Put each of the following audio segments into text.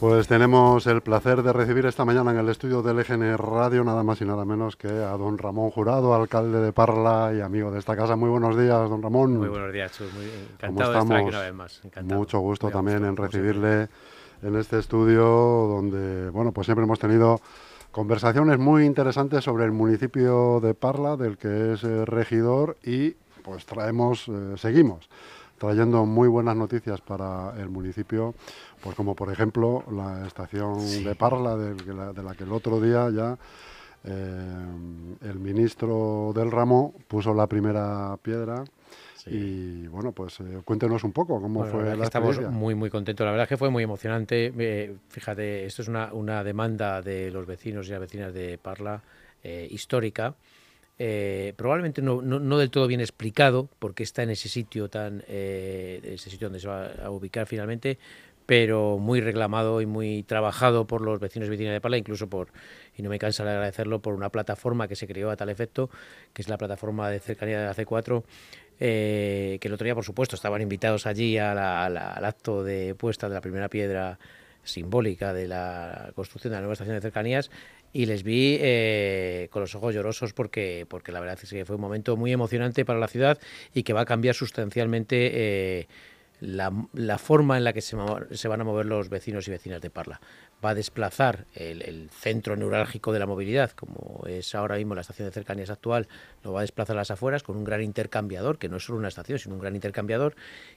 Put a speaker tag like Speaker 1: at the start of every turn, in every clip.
Speaker 1: Pues tenemos el placer de recibir esta mañana en el estudio del EGN Radio nada más y nada menos que a don Ramón Jurado, alcalde de Parla y amigo de esta casa. Muy buenos días, don Ramón.
Speaker 2: Muy buenos días, Chus. Muy encantado de estar aquí una vez más.
Speaker 1: Mucho gusto también en recibirle en este estudio donde, bueno, pues siempre hemos tenido conversaciones muy interesantes sobre el municipio de Parla, del que es eh, regidor y pues traemos, eh, seguimos trayendo muy buenas noticias para el municipio, pues como por ejemplo la estación de Parla, de, la, que el otro día ya eh, el ministro del ramo puso la primera piedra. Y bueno, pues eh, cuéntenos un poco cómo fue la,
Speaker 2: Estamos muy, muy contentos. La verdad es que fue muy emocionante. Eh, fíjate, esto es una, una, demanda de los vecinos y las vecinas de Parla histórica. Eh, probablemente no, no, del todo bien explicado porque está en ese sitio tan eh, ese sitio donde se va a ubicar finalmente pero muy reclamado y muy trabajado por los vecinos y vecinas de Pala, incluso por, y no me cansa de agradecerlo, por una plataforma que se creó a tal efecto, que es la plataforma de cercanía de la C4, eh, que el otro día, por supuesto, estaban invitados allí al acto de puesta de la primera piedra simbólica de la construcción de la nueva estación de cercanías y les vi eh, con los ojos llorosos porque, porque la verdad es que fue un momento muy emocionante para la ciudad y que va a cambiar sustancialmente eh, la, la, forma en la que se, se, van a mover los vecinos y vecinas de Parla. Va a desplazar el, centro neurálgico de la movilidad, como es ahora mismo la estación de cercanías actual, lo va a desplazar a las afueras con un gran intercambiador, que no es solo una estación, sino un gran intercambiador,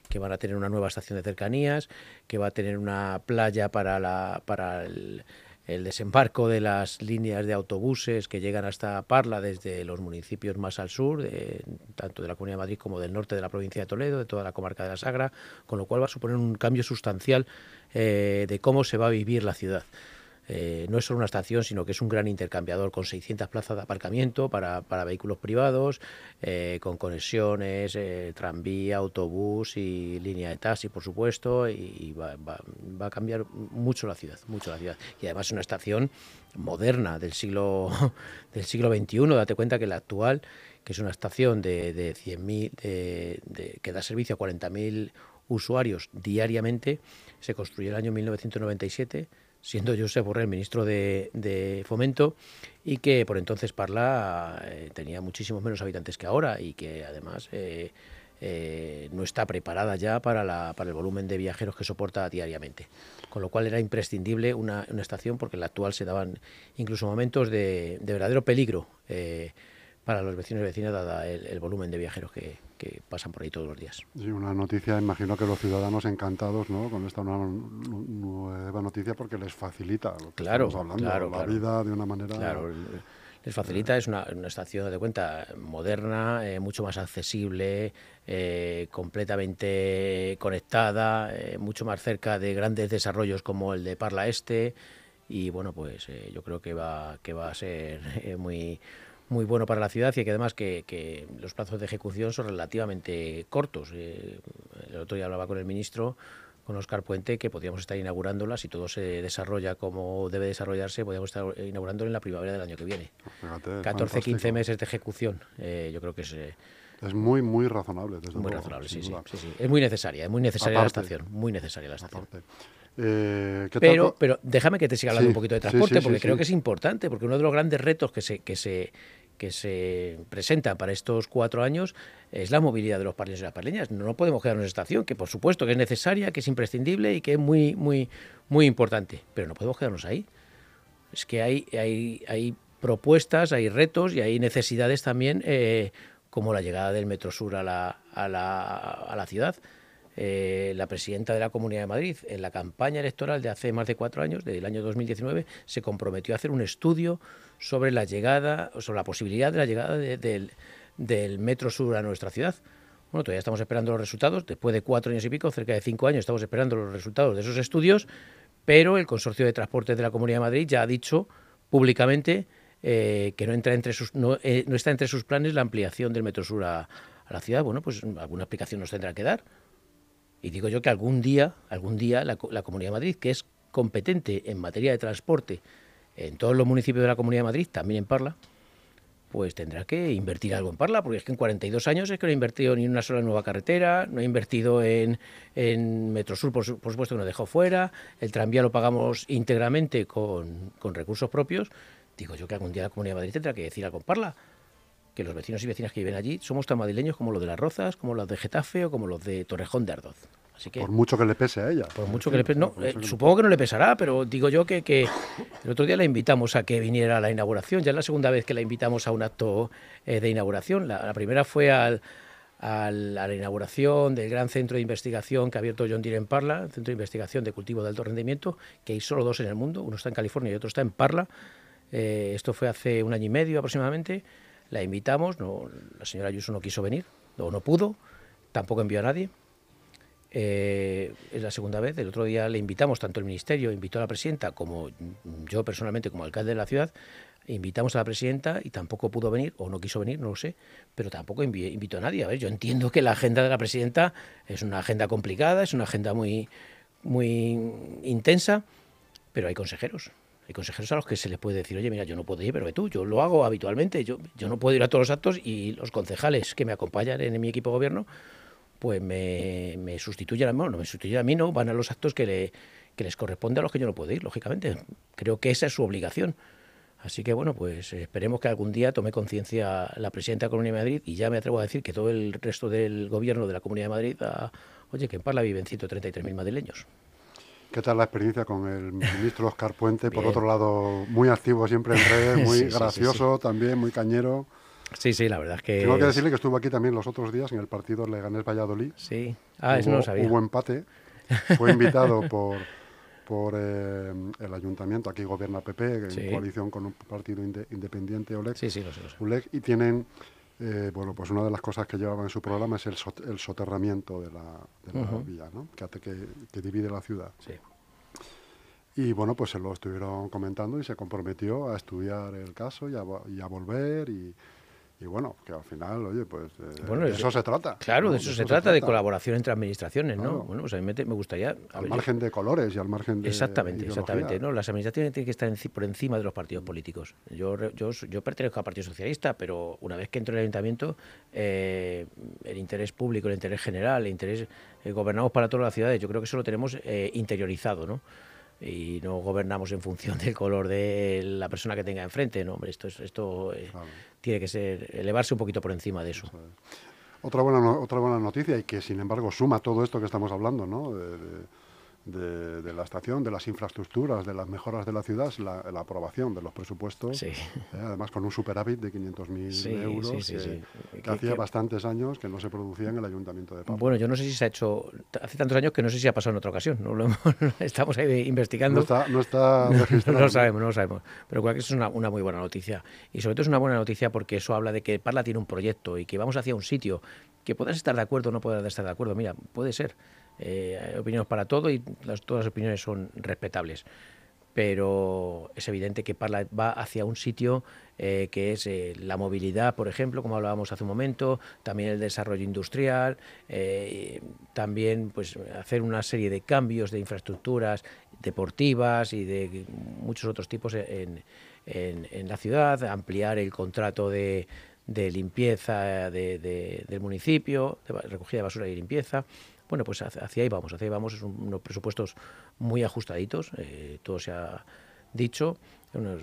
Speaker 2: que van a tener una nueva estación de cercanías, que va a tener una playa para, la, para el el desembarco de las líneas de autobuses que llegan hasta Parla desde los municipios más al sur, tanto de la Comunidad de Madrid como del norte de la provincia de Toledo, de toda la comarca de la Sagra, con lo cual va a suponer un cambio sustancial eh, de cómo se va a vivir la ciudad. Eh, no es solo una estación, sino que es un gran intercambiador con 600 plazas de aparcamiento para, vehículos privados, eh, con conexiones, eh, tranvía, autobús y línea de taxi, por supuesto, y, va, a cambiar mucho la ciudad, mucho la ciudad. Y además es una estación moderna del siglo, del siglo XXI, date cuenta que la actual, que es una estación de, de 100.000, de, que da servicio a 40.000 usuarios diariamente, se construyó en el año 1997 siendo Josep Borrell ministro de, Fomento, y que por entonces Parla eh, tenía muchísimos menos habitantes que ahora y que además eh, eh, no está preparada ya para, la, para el volumen de viajeros que soporta diariamente. Con lo cual era imprescindible una, estación porque en la actual se daban incluso momentos de, de verdadero peligro para los vecinos y vecinas, dada el, volumen de viajeros que, pasan por ahí todos los días.
Speaker 1: Sí, una noticia, imagino que los ciudadanos encantados ¿no? con esta nueva, noticia porque les facilita lo que
Speaker 2: claro,
Speaker 1: estamos hablando,
Speaker 2: claro,
Speaker 1: la vida de una manera...
Speaker 2: Claro, les facilita, es una, estación de cuenta moderna, eh, mucho más accesible, eh, completamente conectada, eh, mucho más cerca de grandes desarrollos como el de Parla Este y bueno, pues yo creo que va, que va a ser muy muy bueno para la ciudad y que además que, los plazos de ejecución son relativamente cortos. Eh, el otro día hablaba con el ministro, con Oscar Puente, que podríamos estar inaugurándola, si todo se desarrolla como debe desarrollarse, podríamos estar inaugurándola en la primavera del año que viene. 14, 15 meses de ejecución, eh, yo creo que es... Eh,
Speaker 1: es muy, muy razonable. Desde
Speaker 2: muy razonable, sí, sí, sí, Es muy necesaria, es muy necesaria la estación, muy necesaria la estación. Pero, pero déjame que te siga hablando un poquito de transporte, porque creo que es importante, porque uno de los grandes retos que se, que se, que se presenta para estos cuatro años es la movilidad de los parleños y las parleñas. No podemos quedarnos en estación, que por supuesto que es necesaria, que es imprescindible y que es muy, muy, muy importante, pero no podemos quedarnos ahí. Es que hay, hay, hay propuestas, hay retos y hay necesidades también, eh, como la llegada del Metro Sur a la, a la, a la ciudad. Eh, la presidenta de la Comunidad de Madrid, en la campaña electoral de hace más de cuatro años, del año 2019, se comprometió a hacer un estudio sobre la llegada, sobre la posibilidad de la llegada del, Metro Sur a nuestra ciudad. Bueno, todavía estamos esperando los resultados, después de cuatro años y pico, cerca de cinco años, estamos esperando los resultados de esos estudios, pero el Consorcio de Transportes de la Comunidad de Madrid ya ha dicho públicamente eh, que no, entra entre sus, eh, no, está entre sus planes la ampliación del Metro Sur a, a la ciudad. Bueno, pues alguna explicación nos tendrá que dar. Y digo yo que algún día, algún día la, Comunidad de Madrid, que es competente en materia de transporte en todos los municipios de la Comunidad de Madrid, también en Parla, pues tendrá que invertir algo en Parla, porque es que en 42 años es que no ha invertido ni una sola nueva carretera, no ha invertido en, en Metrosur, por, supuesto que nos dejó fuera, el tranvía lo pagamos íntegramente con, con recursos propios. Digo yo que algún día la Comunidad de Madrid tendrá que decir algo en Parla que los vecinos y vecinas que viven allí somos tan madrileños como los de Las Rozas, como los de Getafe o como los de Torrejón de Ardoz.
Speaker 1: Así que, por mucho que le pese a ella.
Speaker 2: Por mucho que le pese. No, eh, supongo que no le pesará, pero digo yo que, que, el otro día la invitamos a que viniera a la inauguración. Ya es la segunda vez que la invitamos a un acto eh, de inauguración. La, primera fue al, a la inauguración del gran centro de investigación que ha abierto John Deere en Parla, el centro de investigación de cultivo de alto rendimiento, que hay solo dos en el mundo, uno está en California y otro está en Parla. Eh, esto fue hace un año y medio aproximadamente. La invitamos, no, la señora Ayuso no quiso venir, o no pudo, tampoco envió a nadie. Eh, es la segunda vez. El otro día le invitamos, tanto el Ministerio invitó a la presidenta como yo personalmente como alcalde de la ciudad, invitamos a la presidenta y tampoco pudo venir, o no quiso venir, no lo sé, pero tampoco invitó a nadie. A ver, yo entiendo que la agenda de la presidenta es una agenda complicada, es una agenda muy, muy intensa, pero hay consejeros. Hay consejeros a los que se les puede decir, oye, mira, yo no puedo ir, pero tú, yo lo hago habitualmente, yo, yo no puedo ir a todos los actos y los concejales que me acompañan en mi equipo de gobierno pues me, sustituyen, no me sustituyen a mí, no, van a los actos que, le, que les corresponde a los que yo no puedo ir, lógicamente. Creo que esa es su obligación. Así que bueno, pues esperemos que algún día tome conciencia la presidenta de la Comunidad de Madrid y ya me atrevo a decir que todo el resto del gobierno de la Comunidad de Madrid, oye, que en Parla viven 133.000 madrileños.
Speaker 1: ¿Qué tal la experiencia con el ministro Oscar Puente? Por otro lado, muy activo siempre en redes, muy gracioso también, muy cañero.
Speaker 2: Sí, sí, la verdad es que...
Speaker 1: Tengo que decirle que estuvo aquí también los otros días en el partido Leganés-Valladolid.
Speaker 2: Sí, ah, eso no lo sabía.
Speaker 1: Hubo empate, fue invitado por, por eh, el ayuntamiento, aquí gobierna PP, en coalición con un partido independiente, OLEG.
Speaker 2: Sí, sí, lo sé,
Speaker 1: y tienen, eh, bueno, pues una de las cosas que llevaban en su programa es el, soterramiento de la, vía, ¿no? Que hace que, divide la ciudad.
Speaker 2: Sí.
Speaker 1: Y bueno, pues se lo estuvieron comentando y se comprometió a estudiar el caso y a, y a volver y y bueno, que al final, oye, pues eh, de eso se trata.
Speaker 2: Claro, de eso, se, trata, de colaboración entre administraciones, ¿no? Bueno, pues a mí me, gustaría...
Speaker 1: Al margen de colores y al margen de
Speaker 2: Exactamente, exactamente, ¿no? Las administraciones tienen que estar por encima de los partidos políticos. Yo, yo, yo pertenezco al Partido Socialista, pero una vez que entro en el Ayuntamiento, eh, el interés público, el interés general, el interés... Eh, gobernamos para todas las ciudades, yo creo que eso lo tenemos interiorizado, ¿no? Y no gobernamos en función del color de la persona que tenga enfrente. No, hombre, esto, esto eh, tiene que ser elevarse un poquito por encima de eso.
Speaker 1: Otra buena, otra buena noticia y que sin embargo suma todo esto que estamos hablando, ¿no? de, la estación, de las infraestructuras, de las mejoras de la ciudad, la, la aprobación de los presupuestos,
Speaker 2: eh,
Speaker 1: además con un superávit de 500.000 euros, que, hacía bastantes años que no se producía en el Ayuntamiento de Pamplona.
Speaker 2: Bueno, yo no sé si se ha hecho, hace tantos años que no sé si ha pasado en otra ocasión, no lo estamos ahí investigando.
Speaker 1: No está, no está registrado.
Speaker 2: no lo sabemos, no lo sabemos, pero creo que eso es una, una muy buena noticia. Y sobre todo es una buena noticia porque eso habla de que Parla tiene un proyecto y que vamos hacia un sitio que puedas estar de acuerdo o no puedas estar de acuerdo. Mira, puede ser eh, opiniones para todo y todas las opiniones son respetables. Pero es evidente que Parla va hacia un sitio eh, que es eh, la movilidad, por ejemplo, como hablábamos hace un momento, también el desarrollo industrial, también pues hacer una serie de cambios de infraestructuras deportivas y de muchos otros tipos en, la ciudad, ampliar el contrato de, de limpieza del municipio, de recogida de basura y limpieza. Bueno, pues hacia ahí vamos, hacia ahí vamos, son unos presupuestos muy ajustaditos, eh, todo se ha dicho, unos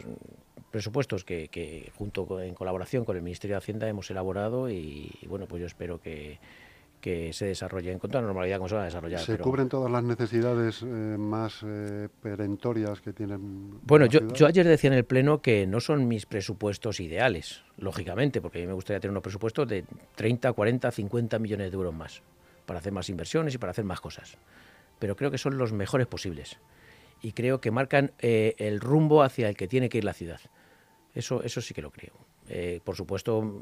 Speaker 2: presupuestos que, junto en colaboración con el Ministerio de Hacienda hemos elaborado y, bueno, pues yo espero que, se desarrollen con toda la normalidad como se van a desarrollar.
Speaker 1: ¿Se cubren todas las necesidades eh, más eh, perentorias que tienen?
Speaker 2: Bueno, yo, yo, ayer decía en el Pleno que no son mis presupuestos ideales, lógicamente, porque a mí me gustaría tener unos presupuestos de 30, 40, 50 millones de euros más para hacer más inversiones y para hacer más cosas. Pero creo que son los mejores posibles. Y creo que marcan eh, el rumbo hacia el que tiene que ir la ciudad. Eso, eso sí que lo creo. Eh, por supuesto,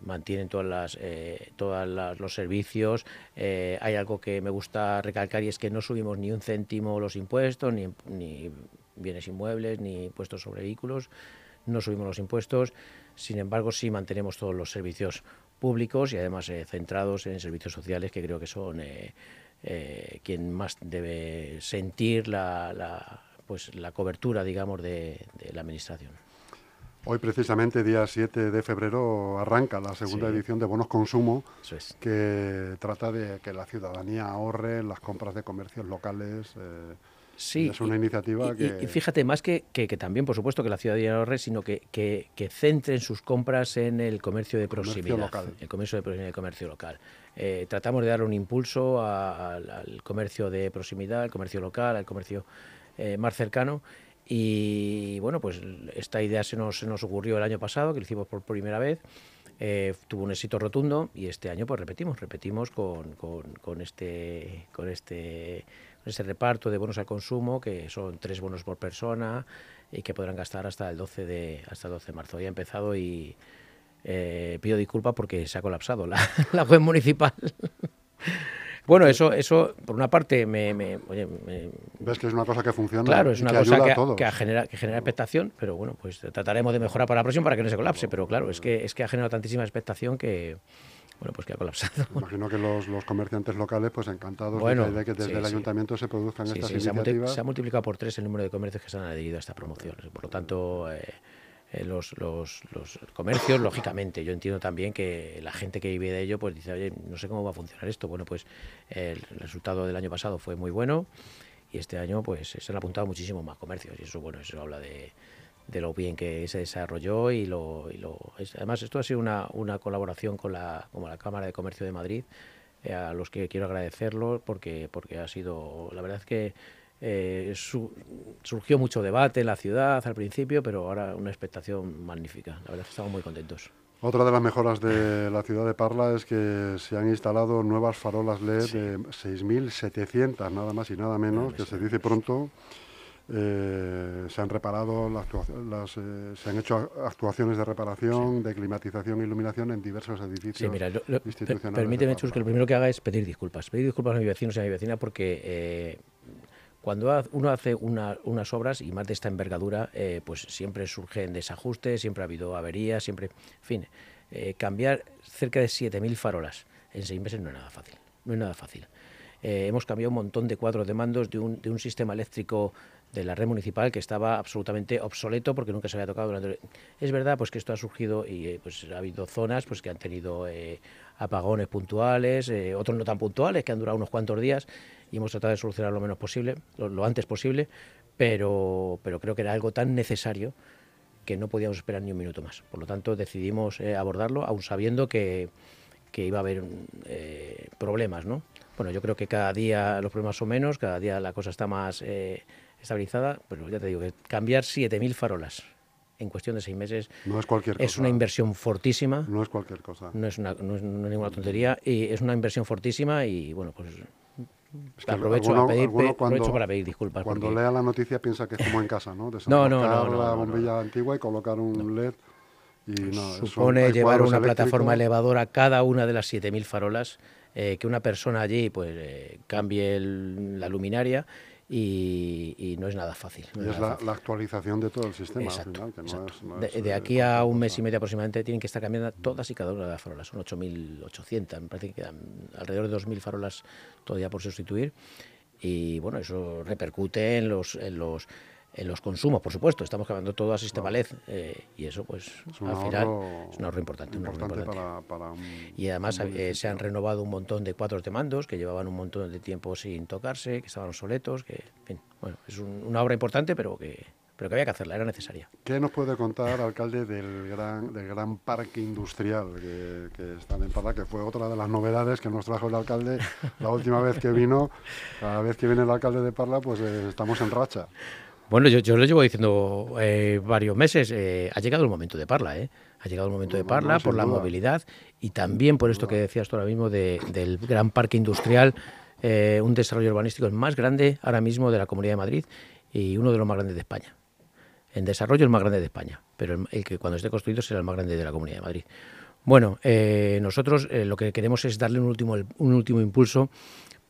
Speaker 2: mantienen todas las, eh, todos los servicios. hay algo que me gusta recalcar y es que no subimos ni un céntimo los impuestos, ni, ni bienes inmuebles, ni impuestos sobre vehículos. No subimos los impuestos. Sin embargo, sí mantenemos todos los servicios públicos y además eh, centrados en servicios sociales que creo que son eh, eh, quien más debe sentir la, la, pues, la cobertura, digamos, de, la administración.
Speaker 1: Hoy precisamente, día 7 de febrero, arranca la segunda edición de Bonos Consumo, que trata de que la ciudadanía ahorre las compras de comercios locales. Eh,
Speaker 2: sí,
Speaker 1: es una iniciativa que...
Speaker 2: Y, fíjate, más que, que, también, por supuesto, que la ciudadanía ahorre, sino que, que, centren sus compras en el comercio de proximidad,
Speaker 1: local.
Speaker 2: el comercio de el comercio local. Eh, tratamos de dar un impulso al comercio de proximidad, al comercio local, al comercio eh, más cercano y bueno, pues esta idea se nos, se nos ocurrió el año pasado, que lo hicimos por primera vez. Eh, tuvo un éxito rotundo y este año pues repetimos, repetimos con, con, con, este, con este reparto de bonos al consumo, que son tres bonos por persona y que podrán gastar hasta el 12 de, hasta el 12 de marzo. Ya ha empezado y eh, pido disculpas porque se ha colapsado la, la web municipal. Bueno, eso, eso por una parte me,
Speaker 1: Ves que es una cosa que funciona.
Speaker 2: Claro, es una cosa que, genera, que genera expectación, pero bueno, pues trataremos de mejorar para la próxima para que no se colapse. Pero claro, es que, es que ha generado tantísima expectación que, bueno, pues que ha colapsado.
Speaker 1: Imagino que los, los comerciantes locales, pues encantados de, que desde el ayuntamiento se produzcan estas iniciativas.
Speaker 2: Se ha, multiplicado por tres el número de comercios que se han adherido a esta promoción. Por lo tanto, eh, eh, los, los, los, comercios, lógicamente. Yo entiendo también que la gente que vive de ello, pues dice, oye, no sé cómo va a funcionar esto. Bueno, pues el resultado del año pasado fue muy bueno y este año pues se han apuntado muchísimo más comercios y eso, bueno, eso habla de, de lo bien que se desarrolló y lo... Y lo además, esto ha sido una, una colaboración con la, con la Cámara de Comercio de Madrid, eh, a los que quiero agradecerlo porque, porque ha sido, la verdad es que eh, surgió mucho debate en la ciudad al principio, pero ahora una expectación magnífica. La verdad es que estamos muy contentos.
Speaker 1: Otra de las mejoras de la ciudad de Parla es que se han instalado nuevas farolas LED de 6.700, nada más y nada menos, que se dice pronto. Eh, se han reparado, las, eh, se han hecho actuaciones de reparación, de climatización e iluminación en diversos edificios sí, mira, institucionales.
Speaker 2: permíteme, Chus, que lo primero que haga es pedir disculpas. Pedir disculpas a mis vecinos y a mi vecina porque cuando uno hace unas obras y más de esta envergadura, eh, pues siempre surgen desajustes, siempre ha habido averías, siempre, en fin, eh, cambiar cerca de 7.000 farolas en seis meses no es nada fácil, no es nada fácil. Eh, hemos cambiado un montón de cuadros de mandos de un, de un sistema eléctrico de la red municipal que estaba absolutamente obsoleto porque nunca se había tocado durante... Es verdad pues que esto ha surgido y pues ha habido zonas pues que han tenido apagones puntuales, otros no tan puntuales que han durado unos cuantos días y hemos tratado de solucionar lo menos posible, lo, antes posible, pero, pero creo que era algo tan necesario que no podíamos esperar ni un minuto más. Por lo tanto, decidimos eh, abordarlo, aún sabiendo que, que iba a haber eh, problemas, ¿no? Bueno, yo creo que cada día los problemas son menos, cada día la cosa está más eh, estabilizada, pero ya te digo que cambiar 7.000 farolas en cuestión de seis meses
Speaker 1: no es, cualquier
Speaker 2: es una inversión fortísima.
Speaker 1: No es cualquier cosa.
Speaker 2: No es, una, no es ninguna tontería y es una inversión fortísima y bueno, pues aprovecho, a pedir, cuando, para pedir disculpas.
Speaker 1: Cuando lea la noticia piensa que es como en casa, ¿no? no, no, no, la bombilla antigua y colocar un LED. Y
Speaker 2: Supone llevar una plataforma elevadora a cada una de las 7.000 farolas, eh, que una persona allí pues eh, cambie la luminaria y, no es nada fácil.
Speaker 1: y es, la, actualización de todo el sistema.
Speaker 2: de, aquí a un mes y medio aproximadamente tienen que estar cambiando todas y cada una de las farolas. Son 8.800, me parece que quedan alrededor de 2.000 farolas todavía por sustituir. Y bueno, eso repercute en los, en los en los consumos, por supuesto, estamos cambiando todo a sistema LED eh, y eso pues al final es un ahorro importante. y además eh, se han renovado un montón de cuadros de mandos que llevaban un montón de tiempo sin tocarse, que estaban obsoletos, que en fin, bueno, es una obra importante pero que, pero que había que hacerla, era necesaria.
Speaker 1: ¿Qué nos puede contar, alcalde, del gran, del gran parque industrial que, que está en Parla, que fue otra de las novedades que nos trajo el alcalde la última vez que vino? Cada vez que viene el alcalde de Parla, pues eh, estamos en racha.
Speaker 2: Bueno, yo, lo llevo diciendo eh, varios meses. Eh, ha llegado el momento de Parla, ¿eh? Ha llegado el momento de Parla por la movilidad y también por esto que decías tú ahora mismo del gran parque industrial, eh, un desarrollo urbanístico el más grande ahora mismo de la Comunidad de Madrid y uno de los más grandes de España. En desarrollo el más grande de España, pero el, que cuando esté construido será el más grande de la Comunidad de Madrid. Bueno, nosotros lo que queremos es darle un último, un último impulso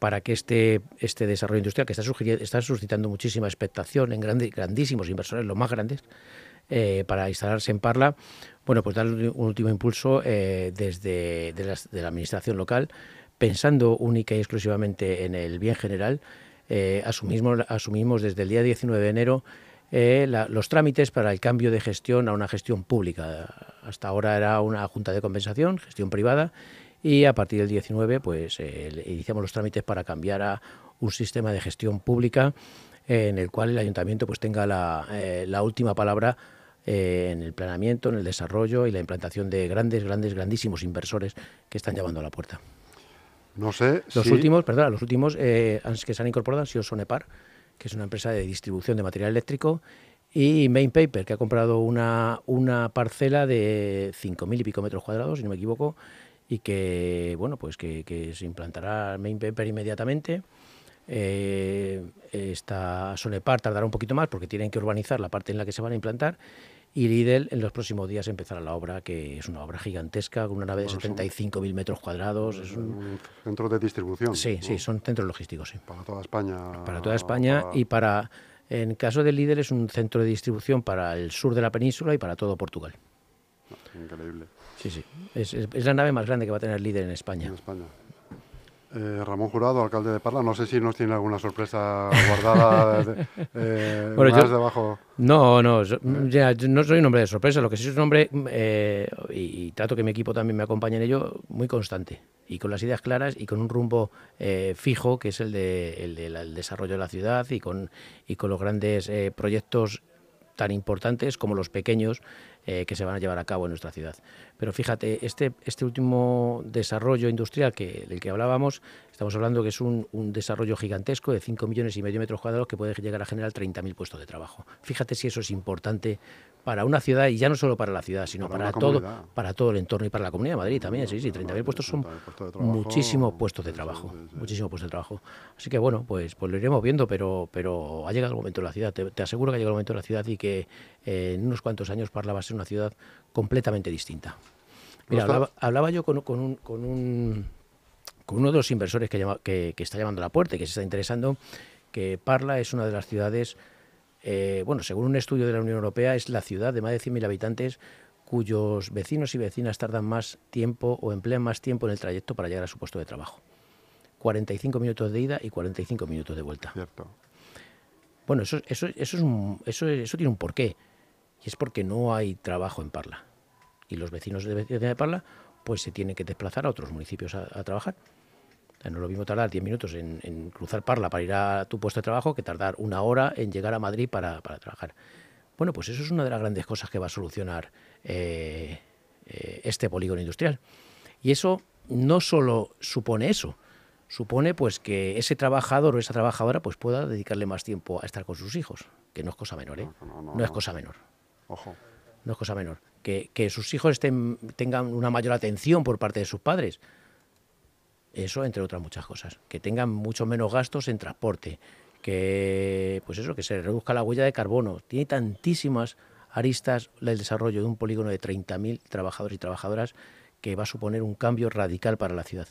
Speaker 2: para que este, este desarrollo industrial, que está, está suscitando muchísima expectación en grandes, grandísimos inversores, los más grandes, eh, para instalarse en Parla, bueno, pues darle un último impulso eh, desde de la, administración local, pensando única y exclusivamente en el bien general. Eh, asumimos, asumimos desde el día 19 de enero los trámites para el cambio de gestión a una gestión pública. Hasta ahora era una junta de compensación, gestión privada, y a partir del 19 pues eh, iniciamos los trámites para cambiar a un sistema de gestión pública en el cual el ayuntamiento pues tenga la, la última palabra en el planeamiento, en el desarrollo y la implantación de grandes, grandes, grandísimos inversores que están llamando a la puerta.
Speaker 1: No sé.
Speaker 2: Los últimos, perdón, los últimos eh, que se han incorporado han sido Sonepar, que es una empresa de distribución de material eléctrico, y Main Paper, que ha comprado una, una parcela de 5.000 y pico metros cuadrados, si no me equivoco, y que, bueno, pues que, se implantará Main Paper inmediatamente. Eh, esta Sonepar tardará un poquito más porque tienen que urbanizar la parte en la que se van a implantar y Lidl en los próximos días empezará la obra, que es una obra gigantesca, con una nave de 75.000 metros cuadrados. Es un...
Speaker 1: centro de distribución.
Speaker 2: Sí, sí, son centros logísticos, sí.
Speaker 1: Para toda España.
Speaker 2: Para toda España y para, en caso de Lidl, es un centro de distribución para el sur de la península y para todo Portugal.
Speaker 1: Increíble.
Speaker 2: Sí, sí. Es, es, la nave más grande que va a tener Lidl en España.
Speaker 1: En España. Eh, Ramón Jurado, alcalde de Parla, no sé si nos tiene alguna sorpresa guardada eh, más debajo.
Speaker 2: No, no, ya, no soy un hombre de sorpresa, lo que sí es un hombre, eh, y, trato que mi equipo también me acompañe en ello, muy constante, y con las ideas claras y con un rumbo fijo, que es el, de, el del desarrollo de la ciudad y con, y con los grandes proyectos tan importantes como los pequeños eh, que se van a llevar a cabo en nuestra ciudad. Pero fíjate, este, este último desarrollo industrial que, del que hablábamos, estamos hablando que es un, un desarrollo gigantesco de 5 millones y medio metros cuadrados que puede llegar a generar 30.000 puestos de trabajo. Fíjate si eso es importante para una ciudad y ya no solo para la ciudad, sino para, todo, para todo el entorno y para la Comunidad de Madrid también. Sí, sí, 30.000 puestos son muchísimos puestos de trabajo, muchísimos puestos de trabajo. Así que bueno, pues, pues lo iremos viendo, pero, pero ha llegado el momento de la ciudad. Te, aseguro que ha llegado el momento de la ciudad y que eh, en unos cuantos años Parla va a ser una ciudad completamente distinta. Mira, hablaba, yo con, con, un, con, un, con uno de los inversores que, que, que está llamando a la puerta y que se está interesando, que Parla es una de las ciudades eh, bueno, según un estudio de la Unión Europea, es la ciudad de más de 100.000 habitantes cuyos vecinos y vecinas tardan más tiempo o emplean más tiempo en el trayecto para llegar a su puesto de trabajo. 45 minutos de ida y 45 minutos de vuelta.
Speaker 1: Cierto.
Speaker 2: Bueno, eso, eso, eso, es eso, eso tiene un porqué. Y es porque no hay trabajo en Parla. Y los vecinos de, de Parla pues se tienen que desplazar a otros municipios a trabajar. No es lo mismo tardar 10 minutos en, cruzar Parla para ir a tu puesto de trabajo que tardar una hora en llegar a Madrid para, trabajar. Bueno, pues eso es una de las grandes cosas que va a solucionar eh, eh, este polígono industrial. Y eso no solo supone eso, supone pues que ese trabajador o esa trabajadora pues pueda dedicarle más tiempo a estar con sus hijos, que no es cosa menor, ¿eh? No, es cosa menor.
Speaker 1: Ojo.
Speaker 2: No es cosa menor. Que, que sus hijos estén, tengan una mayor atención por parte de sus padres eso, entre otras muchas cosas. Que tengan mucho menos gastos en transporte. Que, pues eso, que se reduzca la huella de carbono. Tiene tantísimas aristas el desarrollo de un polígono de 30.000 trabajadores y trabajadoras que va a suponer un cambio radical para la ciudad.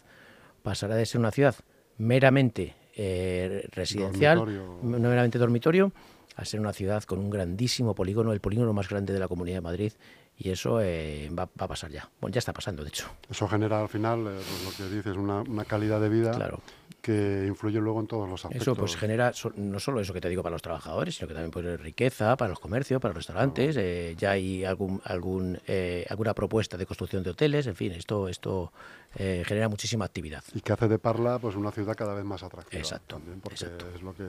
Speaker 2: Pasará de ser una ciudad meramente eh, residencial, no meramente dormitorio, a ser una ciudad con un grandísimo polígono, el polígono más grande de la Comunidad de Madrid, y eso eh, va, a pasar ya. Bueno, ya está pasando, de hecho.
Speaker 1: Eso genera al final, eh, lo que dices, una, una, calidad de vida
Speaker 2: claro
Speaker 1: que influye luego en todos los aspectos.
Speaker 2: Eso pues genera no solo eso que te digo para los trabajadores, sino que también puede riqueza para los comercios, para los restaurantes. Eh, ya hay algún, algún eh, alguna propuesta de construcción de hoteles. En fin, esto esto eh, genera muchísima actividad.
Speaker 1: Y que hace de Parla pues una ciudad cada vez más atractiva.
Speaker 2: Exacto.
Speaker 1: También porque es lo que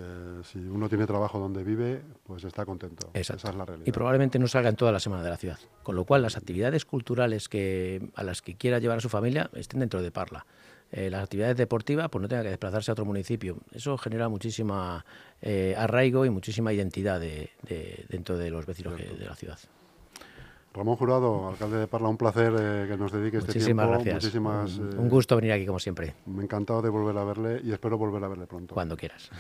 Speaker 1: si uno tiene trabajo donde vive, pues está contento.
Speaker 2: Exacto.
Speaker 1: Esa es la realidad.
Speaker 2: Y probablemente no salga en toda la semana de la ciudad. Con lo cual las actividades culturales que a las que quiera llevar a su familia estén dentro de Parla. Eh, las actividades deportivas, pues no tenga que desplazarse a otro municipio. Eso genera muchísima eh, arraigo y muchísima identidad de, dentro de los vecinos de la ciudad.
Speaker 1: Ramón Jurado, alcalde de Parla, un placer eh, que nos dedique este tiempo.
Speaker 2: Gracias. Muchísimas un gusto venir aquí como siempre.
Speaker 1: Me encantado de volver a verle y espero volver a verle pronto.
Speaker 2: Cuando quieras.